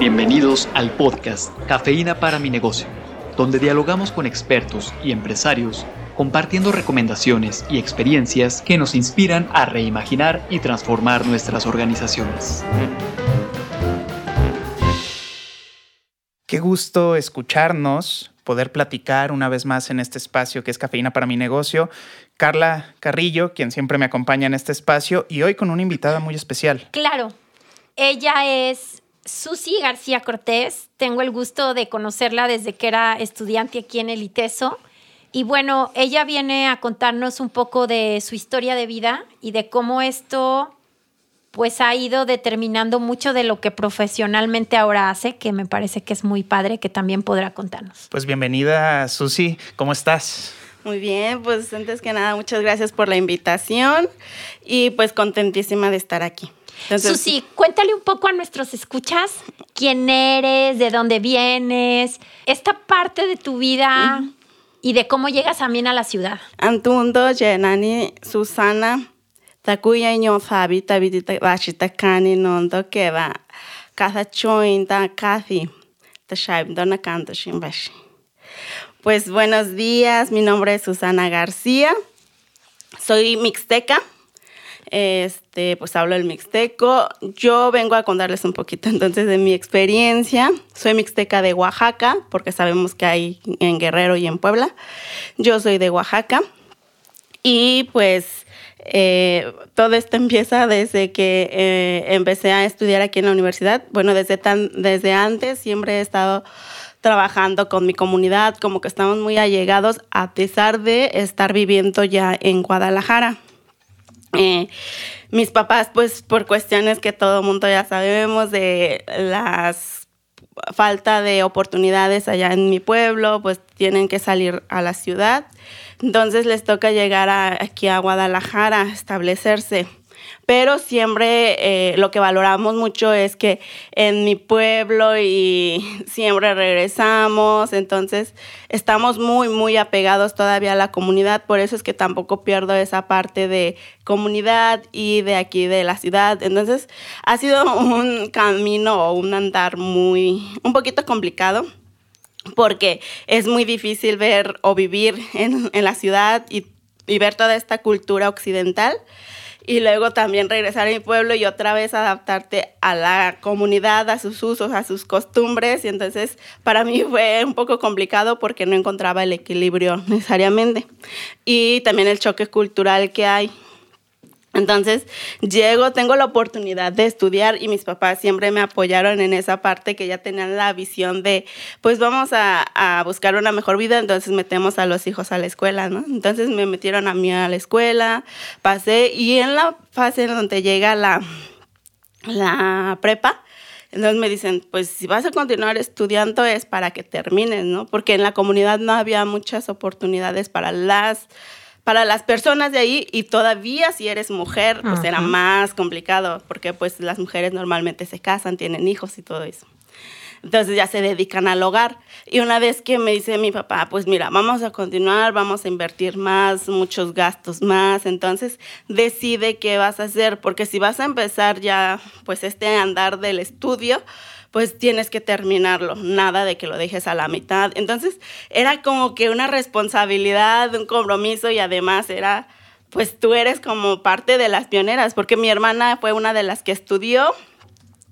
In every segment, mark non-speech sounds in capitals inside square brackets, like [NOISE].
Bienvenidos al podcast Cafeína para mi negocio, donde dialogamos con expertos y empresarios compartiendo recomendaciones y experiencias que nos inspiran a reimaginar y transformar nuestras organizaciones. Qué gusto escucharnos, poder platicar una vez más en este espacio que es Cafeína para mi negocio. Carla Carrillo, quien siempre me acompaña en este espacio, y hoy con una invitada muy especial. Claro, ella es Susi García Cortés. Tengo el gusto de conocerla desde que era estudiante aquí en el ITESO. Y bueno, ella viene a contarnos un poco de su historia de vida y de cómo esto pues ha ido determinando mucho de lo que profesionalmente ahora hace, que me parece que es muy padre, que también podrá contarnos. Pues bienvenida, Susi, ¿cómo estás? Muy bien, pues antes que nada, muchas gracias por la invitación y pues contentísima de estar aquí. Susi, cuéntale un poco a nuestros escuchas quién eres, de dónde vienes, esta parte de tu vida y de cómo llegas también a la ciudad. Antundo, Yenani, Susana, takuya ño sabi tabi bashita kani nondo keva katha chointa kathi tashaibdona canto shimbashi. Pues buenos días, mi nombre es Susana García, soy mixteca, este, pues hablo el mixteco. Yo vengo a contarles un poquito entonces de mi experiencia. Soy mixteca de Oaxaca, porque sabemos que hay en Guerrero y en Puebla. Yo soy de Oaxaca y pues eh, todo esto empieza desde que eh, empecé a estudiar aquí en la universidad. Bueno, desde, tan, desde antes siempre he estado trabajando con mi comunidad, como que estamos muy allegados a pesar de estar viviendo ya en Guadalajara. Eh, mis papás, pues por cuestiones que todo mundo ya sabemos de las falta de oportunidades allá en mi pueblo, pues tienen que salir a la ciudad. Entonces les toca llegar aquí a Guadalajara, establecerse. Pero siempre eh, lo que valoramos mucho es que en mi pueblo y [LAUGHS] siempre regresamos, entonces estamos muy, muy apegados todavía a la comunidad, por eso es que tampoco pierdo esa parte de comunidad y de aquí de la ciudad. Entonces ha sido un camino o un andar muy, un poquito complicado porque es muy difícil ver o vivir en, la ciudad y, ver toda esta cultura occidental y luego también regresar a mi pueblo y otra vez adaptarte a la comunidad, a sus usos, a sus costumbres. Y entonces para mí fue un poco complicado porque no encontraba el equilibrio necesariamente. Y también el choque cultural que hay entonces llego, tengo la oportunidad de estudiar y mis papás siempre me apoyaron en esa parte que ya tenían la visión de, pues vamos a, buscar una mejor vida, entonces metemos a los hijos a la escuela, ¿no? Entonces me metieron a mí a la escuela, pasé y en la fase en donde llega la, la prepa, entonces me dicen, pues si vas a continuar estudiando es para que termines, ¿no? Porque en la comunidad no había muchas oportunidades para las para las personas de ahí y todavía si eres mujer, pues era más complicado porque pues las mujeres normalmente se casan, tienen hijos y todo eso. Entonces ya se dedican al hogar. Y una vez que me dice mi papá, pues mira, vamos a continuar, vamos a invertir más, muchos gastos más. Entonces decide qué vas a hacer, porque si vas a empezar ya, pues este andar del estudio, pues tienes que terminarlo, nada de que lo dejes a la mitad. Entonces era como que una responsabilidad, un compromiso y además era, pues tú eres como parte de las pioneras, porque mi hermana fue una de las que estudió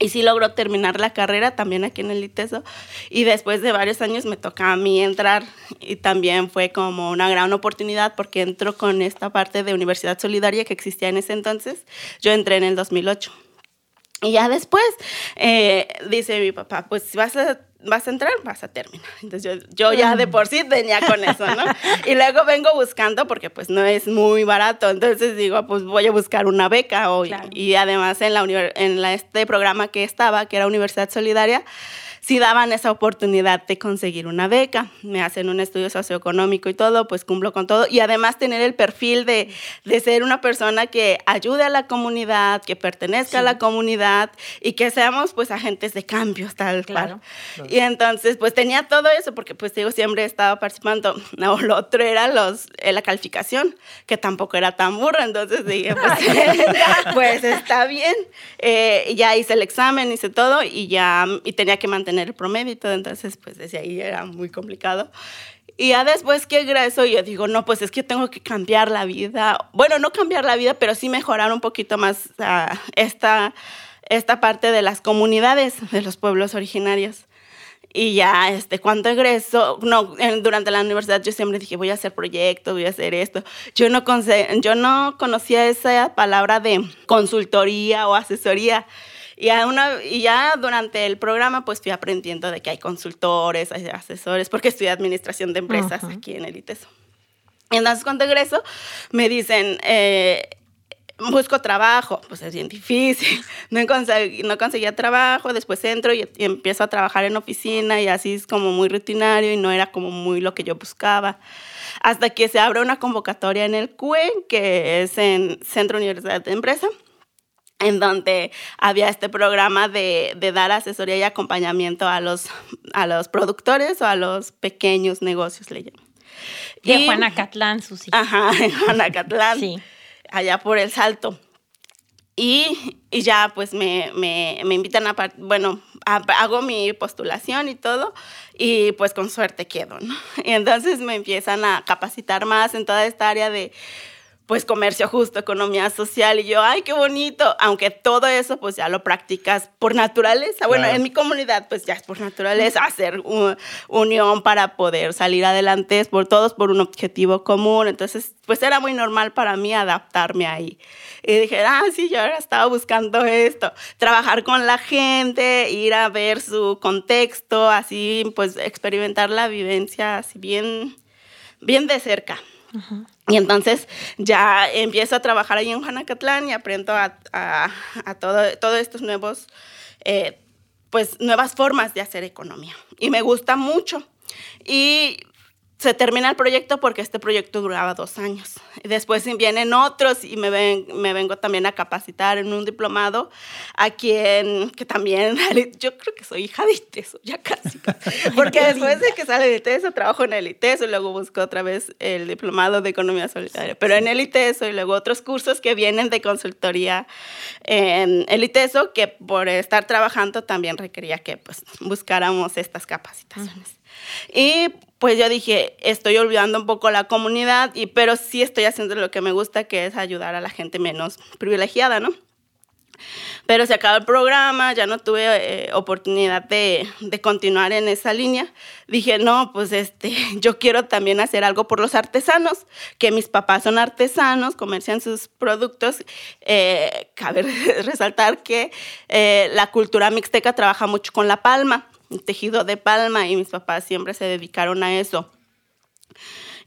y sí logró terminar la carrera también aquí en el ITESO. Y después de varios años me toca a mí entrar y también fue como una gran oportunidad porque entro con esta parte de Universidad Solidaria que existía en ese entonces. Yo entré en el 2008. Y ya después eh, dice mi papá, pues si vas a, vas a entrar, vas a terminar. Entonces yo, yo ya de por sí tenía con eso, ¿no? [LAUGHS] y luego vengo buscando porque pues no es muy barato. Entonces digo, pues voy a buscar una beca. O, Y además en, la, en la, este programa que estaba, que era Universidad Solidaria, sí daban esa oportunidad de conseguir una beca. Me hacen un estudio socioeconómico y todo, pues cumplo con todo. Y además tener el perfil de, de ser una persona que ayude a la comunidad, que pertenezca a la comunidad y que seamos pues agentes de cambios tal Claro. cual. Y entonces pues tenía todo eso porque pues digo, siempre he estado participando. No, [LAUGHS] lo otro era los, eh, la calificación, que tampoco era tan burra. Entonces dije, pues, [LAUGHS] [LAUGHS] pues está bien. Eh, ya hice el examen, hice todo y ya y tenía que mantener el promedio y todo. Entonces pues desde ahí era muy complicado. Y ya después que egreso, yo digo, no, pues es que tengo que cambiar la vida. Bueno, no cambiar la vida, pero sí mejorar un poquito más esta, esta parte de las comunidades de los pueblos originarios. Y ya, este, cuando egreso, no, durante la universidad yo siempre dije, voy a hacer proyectos, voy a hacer esto. Yo no, yo no conocía esa palabra de consultoría o asesoría. Y ya, una, y ya durante el programa pues fui aprendiendo de que hay consultores, hay asesores, porque estudié administración de empresas aquí en el ITESO. Entonces cuando egreso me dicen, eh, busco trabajo, pues es bien difícil, [LAUGHS] no, consegui- no conseguía trabajo, después entro y, y empiezo a trabajar en oficina y así es como muy rutinario y no era como muy lo que yo buscaba. Hasta que se abre una convocatoria en el CUE, que es en Centro Universidad de Empresa, en donde había este programa de, de dar asesoría y acompañamiento a los, a los productores o a los pequeños negocios, le llaman. De Y- Juanacatlán, Susi. Ajá, en Juanacatlán, Sí. allá por el Salto. Y, y ya pues me, me, me invitan a, bueno, a- hago mi postulación y todo, y pues con suerte quedo, ¿no? [LAUGHS] Y entonces me empiezan a capacitar más en toda esta área de pues comercio justo, economía social, y yo, ay, qué bonito, aunque todo eso pues ya lo practicas por naturaleza, bueno, Claro. en mi comunidad pues ya es por naturaleza, [LAUGHS] hacer u- unión para poder salir adelante, es por todos por un objetivo común, entonces pues era muy normal para mí adaptarme ahí. Y dije, ah, sí, yo ahora estaba buscando esto, trabajar con la gente, ir a ver su contexto, así pues experimentar la vivencia así bien, bien de cerca. Y entonces ya empiezo a trabajar ahí en Juanacatlán y aprendo a, a, a todo, todos estos nuevos, eh, pues nuevas formas de hacer economía. Y me gusta mucho. Y se termina el proyecto porque este proyecto duraba dos años. Y después vienen otros y me, ven, me vengo también a capacitar en un diplomado a quien, que también, [LAUGHS] yo creo que soy hija de ITESO, ya casi. casi. [LAUGHS] Porque después de que sale de ITESO, trabajo en el ITESO y luego busco otra vez el diplomado de economía solidaria. Pero en el ITESO y luego otros cursos que vienen de consultoría en el ITESO, que por estar trabajando también requería que pues, buscáramos estas capacitaciones. Y pues yo dije, estoy olvidando un poco la comunidad, y, pero sí estoy haciendo lo que me gusta, que es ayudar a la gente menos privilegiada, ¿no? Pero se acabó el programa, ya no tuve eh, oportunidad de, continuar en esa línea. Dije, no, pues este, [LAUGHS] yo quiero también hacer algo por los artesanos, que mis papás son artesanos, comercian sus productos. Eh, cabe [LAUGHS] resaltar que eh, la cultura mixteca trabaja mucho con la palma, tejido de palma, y mis papás siempre se dedicaron a eso.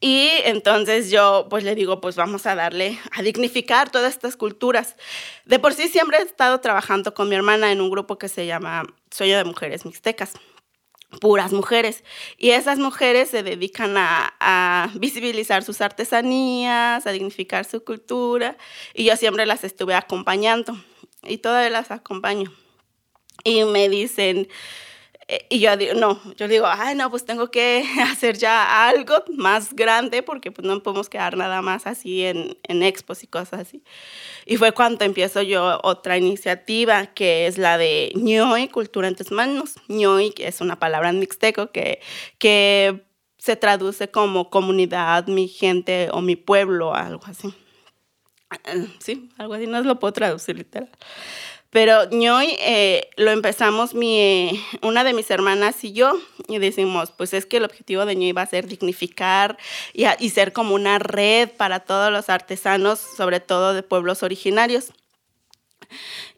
Y entonces yo pues le digo, pues vamos a darle, a dignificar todas estas culturas. De por sí siempre he estado trabajando con mi hermana en un grupo que se llama Sueño de Mujeres Mixtecas, puras mujeres. Y esas mujeres se dedican a, visibilizar sus artesanías, a dignificar su cultura. Y yo siempre las estuve acompañando y todavía las acompaño. Y me dicen, y yo digo, no, yo digo, ay, no, pues tengo que [LAUGHS] hacer ya algo más grande porque pues no podemos quedar nada más así en, en expos y cosas así. Y fue cuando empiezo yo otra iniciativa que es la de ñoy, cultura en tus manos. ñoy, que es una palabra en mixteco que, que se traduce como comunidad, mi gente o mi pueblo, algo así. Sí, algo así, no lo puedo traducir literal. Pero ñoy eh, lo empezamos mi, una de mis hermanas y yo y decimos, pues es que el objetivo de ñoy va a ser dignificar y, a, y, ser como una red para todos los artesanos, sobre todo de pueblos originarios.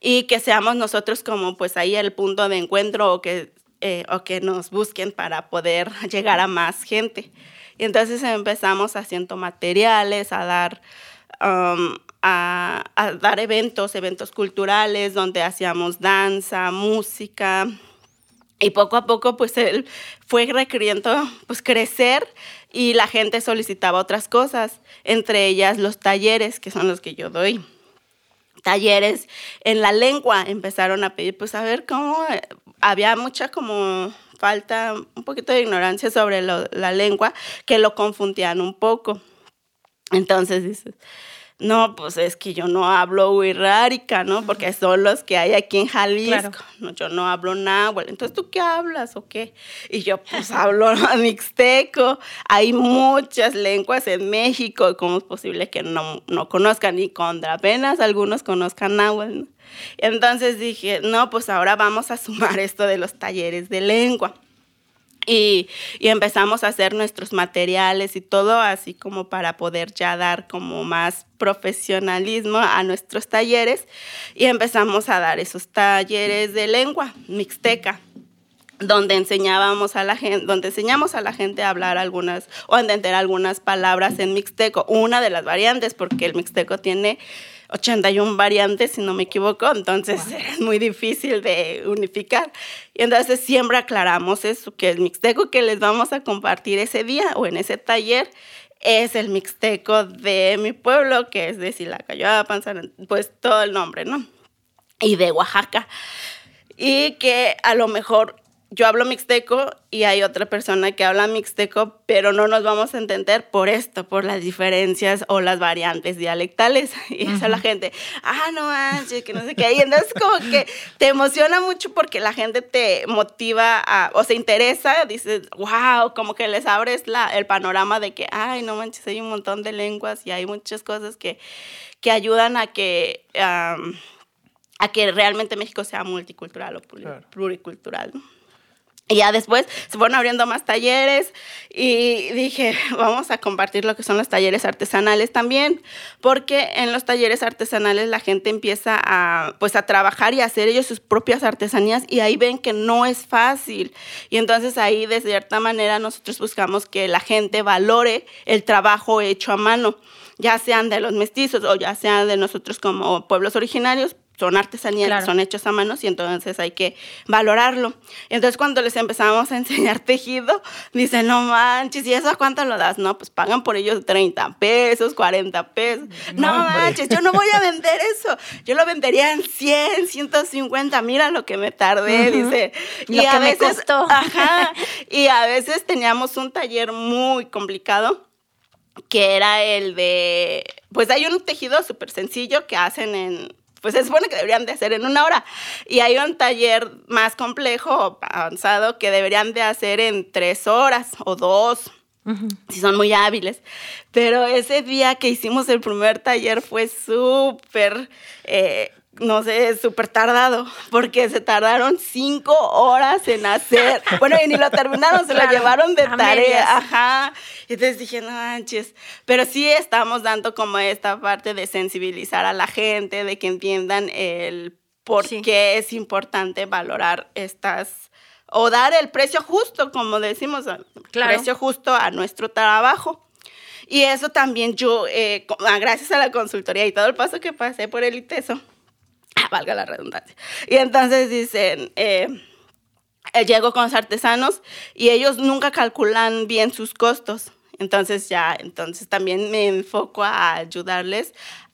Y que seamos nosotros como pues ahí el punto de encuentro o que, eh, o que nos busquen para poder [LAUGHS] llegar a más gente. Y entonces empezamos haciendo materiales, a dar... Um, a, dar eventos, eventos culturales donde hacíamos danza, música, Y poco a poco, pues él fue requiriendo pues, crecer y la gente solicitaba otras cosas, entre ellas los talleres, que son los que yo doy. Talleres en la lengua empezaron a pedir, pues a ver cómo había mucha como falta, un poquito de ignorancia sobre la lengua, que lo confundían un poco. Entonces dices, no, pues es que yo no hablo huirrárica, ¿no? Porque son los que hay aquí en Jalisco. No, yo no hablo náhuatl. Entonces, ¿tú qué hablas o qué? Y yo, pues [LAUGHS] hablo mixteco. Hay muchas lenguas en México. ¿Cómo es posible que no, no conozcan? Y con apenas algunos conozcan náhuatl, ¿no? Entonces dije, no, pues ahora vamos a sumar [LAUGHS] esto de los talleres de lengua. Y, empezamos a hacer nuestros materiales y todo así como para poder ya dar como más profesionalismo a nuestros talleres y empezamos a dar esos talleres de lengua mixteca donde enseñábamos a la gente, donde enseñamos a la gente a hablar algunas o a entender algunas palabras en mixteco, una de las variantes porque el mixteco tiene 81 variantes, si no me equivoco, entonces es muy difícil de unificar. Y entonces siempre aclaramos eso, que el mixteco que les vamos a compartir ese día o en ese taller es el mixteco de mi pueblo, que es de Silacayoapan, pues todo el nombre, ¿no? Y de Oaxaca. Y que a lo mejor yo hablo mixteco y hay otra persona que habla mixteco, pero no nos vamos a entender por esto, por las diferencias o las variantes dialectales. [LAUGHS] Y eso la gente, ah, no manches, que no sé qué. Y entonces como que te emociona mucho porque la gente te motiva a, o se interesa, dices, wow, como que les abres la, el panorama de que, ay, no manches, hay un montón de lenguas y hay muchas cosas que, que ayudan a que... a que realmente México sea multicultural o pluricultural. Y ya después se fueron abriendo más talleres y dije, [LAUGHS] vamos a compartir lo que son los talleres artesanales también, porque en los talleres artesanales la gente empieza a, pues, a trabajar y a hacer ellos sus propias artesanías y ahí ven que no es fácil. Y entonces ahí de cierta manera nosotros buscamos que la gente valore el trabajo hecho a mano, ya sean de los mestizos o ya sean de nosotros como pueblos originarios, son artesanías son hechos a manos y entonces hay que valorarlo. Entonces cuando les empezamos a [LAUGHS] enseñar tejido, dicen, no manches, ¿y eso a cuánto lo das? No, pues pagan por ellos 30 pesos, 40 pesos. No, manches, yo no voy a vender eso. Yo lo vendería en 100, 150, mira lo que me tardé, dice. y a veces, me costó. [LAUGHS] Ajá, y a veces teníamos un taller muy complicado que era el de, pues hay un tejido súper sencillo que hacen en, pues se supone que deberían de hacer en una hora. Y hay un taller más complejo, avanzado, que deberían de hacer en tres horas o dos, si son muy hábiles. Pero ese día que hicimos el primer taller fue súper eh, no sé, súper tardado, porque se tardaron cinco horas en hacer. Bueno, y ni lo terminaron, se lo llevaron de tarea. Ajá. Y entonces dije, no manches. Pero sí estamos dando como esta parte de sensibilizar a la gente, de que entiendan el por qué es importante valorar estas o dar el precio justo, como decimos, el precio justo a nuestro trabajo. Y eso también yo, eh, gracias a la consultoría y todo el paso que pasé por el ITESO, [LAUGHS] valga la redundancia. Y entonces dicen, eh, eh, llego con los artesanos y ellos nunca calculan bien sus costos. Entonces ya, entonces también me enfoco a ayudarles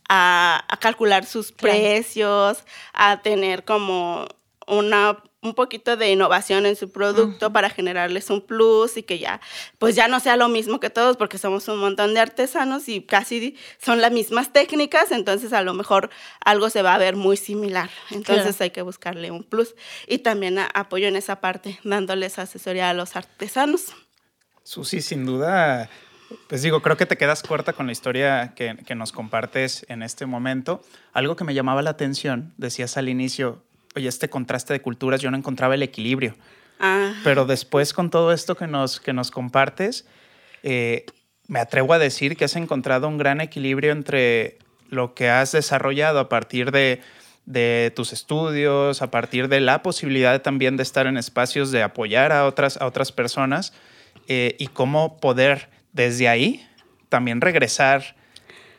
a, calcular sus precios, a tener como una un poquito de innovación en su producto para generarles un plus y que ya, pues ya no sea lo mismo que todos, porque somos un montón de artesanos y casi son las mismas técnicas, entonces a lo mejor algo se va a ver muy similar. Entonces hay que buscarle un plus. Y también apoyo en esa parte, dándoles asesoría a los artesanos. Susi, sin duda, pues digo, creo que te quedas corta con la historia que, que, nos compartes en este momento. Algo que me llamaba la atención, decías al inicio, oye, este contraste de culturas, yo no encontraba el equilibrio. Ah. Pero después con todo esto que nos, que nos compartes, eh, me atrevo a decir que has encontrado un gran equilibrio entre lo que has desarrollado a partir de, tus estudios, a partir de la posibilidad también de estar en espacios de apoyar a otras, a otras personas eh, y cómo poder desde ahí también regresar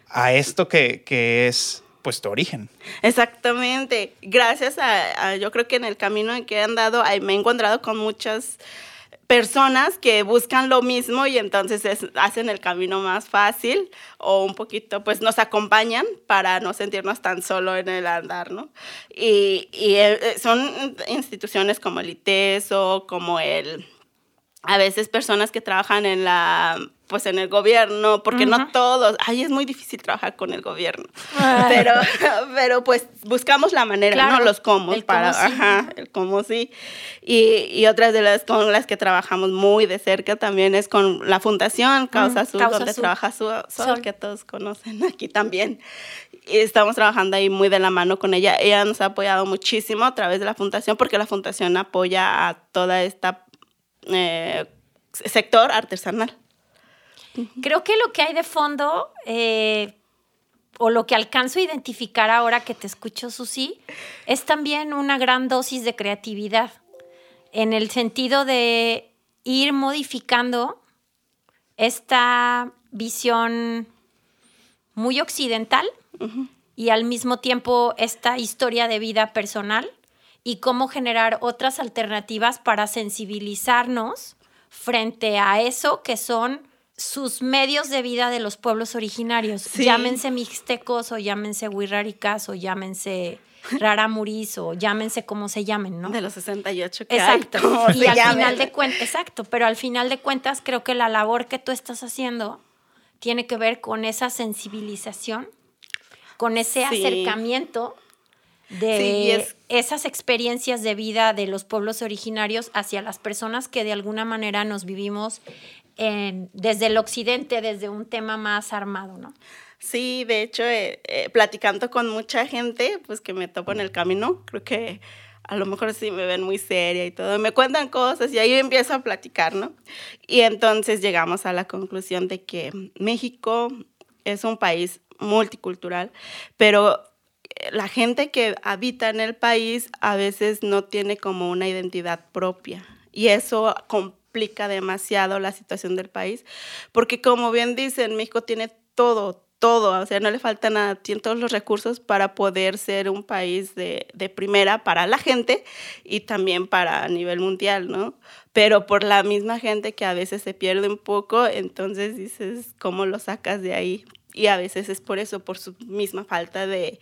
a esto que, que es pues origen. Exactamente. Gracias a, yo creo que en el camino en que he andado, me he encontrado con muchas personas que buscan lo mismo y entonces hacen el camino más fácil o un poquito, pues nos acompañan para no sentirnos tan solo en el andar, ¿no? Y, y eh, son instituciones como el ITESO, como el a veces personas que trabajan en la pues en el gobierno, porque no todos, ay, es muy difícil trabajar con el gobierno, pero, [LAUGHS] pero pues buscamos la manera, no los cómo, para, ajá, el cómo sí. Y, y, otras de las con las que trabajamos muy de cerca también es con la Fundación Causa Azul, donde trabaja Sol, que todos conocen aquí también. Y estamos trabajando ahí muy de la mano con ella. Ella nos ha apoyado muchísimo a través de la Fundación, porque la Fundación apoya a toda esta eh, sector artesanal. Creo que lo que hay de fondo, eh, o lo que alcanzo a identificar ahora que te escucho, Susi, es también una gran dosis de creatividad, en el sentido de ir modificando esta visión muy occidental y al mismo tiempo esta historia de vida personal y cómo generar otras alternativas para sensibilizarnos frente a eso que son sus medios de vida de los pueblos originarios. Llámense mixtecos o llámense huirraricas o llámense [LAUGHS] raramurís o llámense como se llamen, ¿no? De los 68 que Exacto. y al final de cuentas, exacto, pero al final de cuentas creo que la labor que tú estás haciendo tiene que ver con esa sensibilización, con ese acercamiento de esas experiencias de vida de los pueblos originarios hacia las personas que de alguna manera nos vivimos en, desde el occidente, desde un tema más armado, ¿no? Sí, de hecho, eh, eh, platicando con mucha gente, pues que me topo en el camino, creo que a lo mejor sí me ven muy seria y todo, me cuentan cosas y ahí empiezo a platicar, ¿no? Y entonces llegamos a la conclusión de que México es un país multicultural, pero la gente que habita en el país a veces no tiene como una identidad propia y eso complica demasiado la situación del país, porque como bien dicen, México tiene todo, todo, o sea, no le falta nada, tiene todos los recursos para poder ser un país de, de primera para la gente y también para a nivel mundial, ¿no? Pero por la misma gente que a veces se pierde un poco, entonces dices, ¿cómo lo sacas de ahí? Y a veces es por eso, por su misma falta de,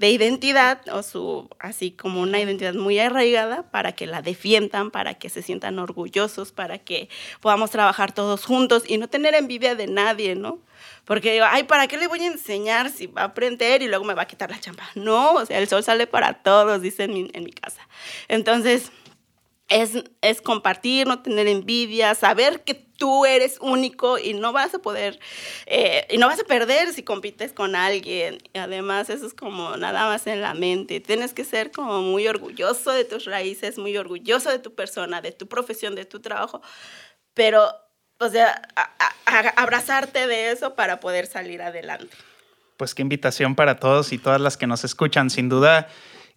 identidad o su, así como una identidad muy arraigada para que la defiendan, para que se sientan orgullosos, para que podamos trabajar todos juntos y no tener envidia de nadie, ¿no? Porque digo, ay, ¿para qué le voy a enseñar si va a aprender y luego me va a quitar la chamba? No, o sea, el sol sale para todos, dice en mi, en mi casa. Entonces, es, compartir, no tener envidia, saber que tú eres único y no vas a poder, eh, y no vas a perder si compites con alguien. Y además eso es como nada más en la mente. Tienes que ser como muy orgulloso de tus raíces, muy orgulloso de tu persona, de tu profesión, de tu trabajo, pero, o sea, abrazarte de eso para poder salir adelante. Pues qué invitación para todos y todas las que nos escuchan, sin duda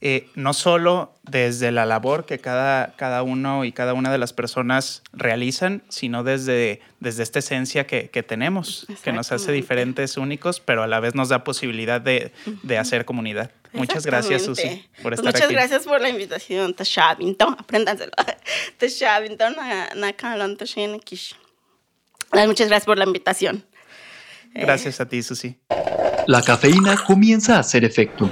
eh, no solo desde la labor que cada, cada uno y cada una de las personas realizan, sino desde, desde esta esencia que, que tenemos, que nos hace diferentes, únicos, pero a la vez nos da posibilidad de, de hacer comunidad. Muchas gracias, Susi, por pues estar muchas gracias por la invitación. Tashabinton, apréndanselo. [LAUGHS] Tashabinton, Muchas gracias por la invitación. Gracias a ti, Susi. La cafeína comienza a hacer efecto.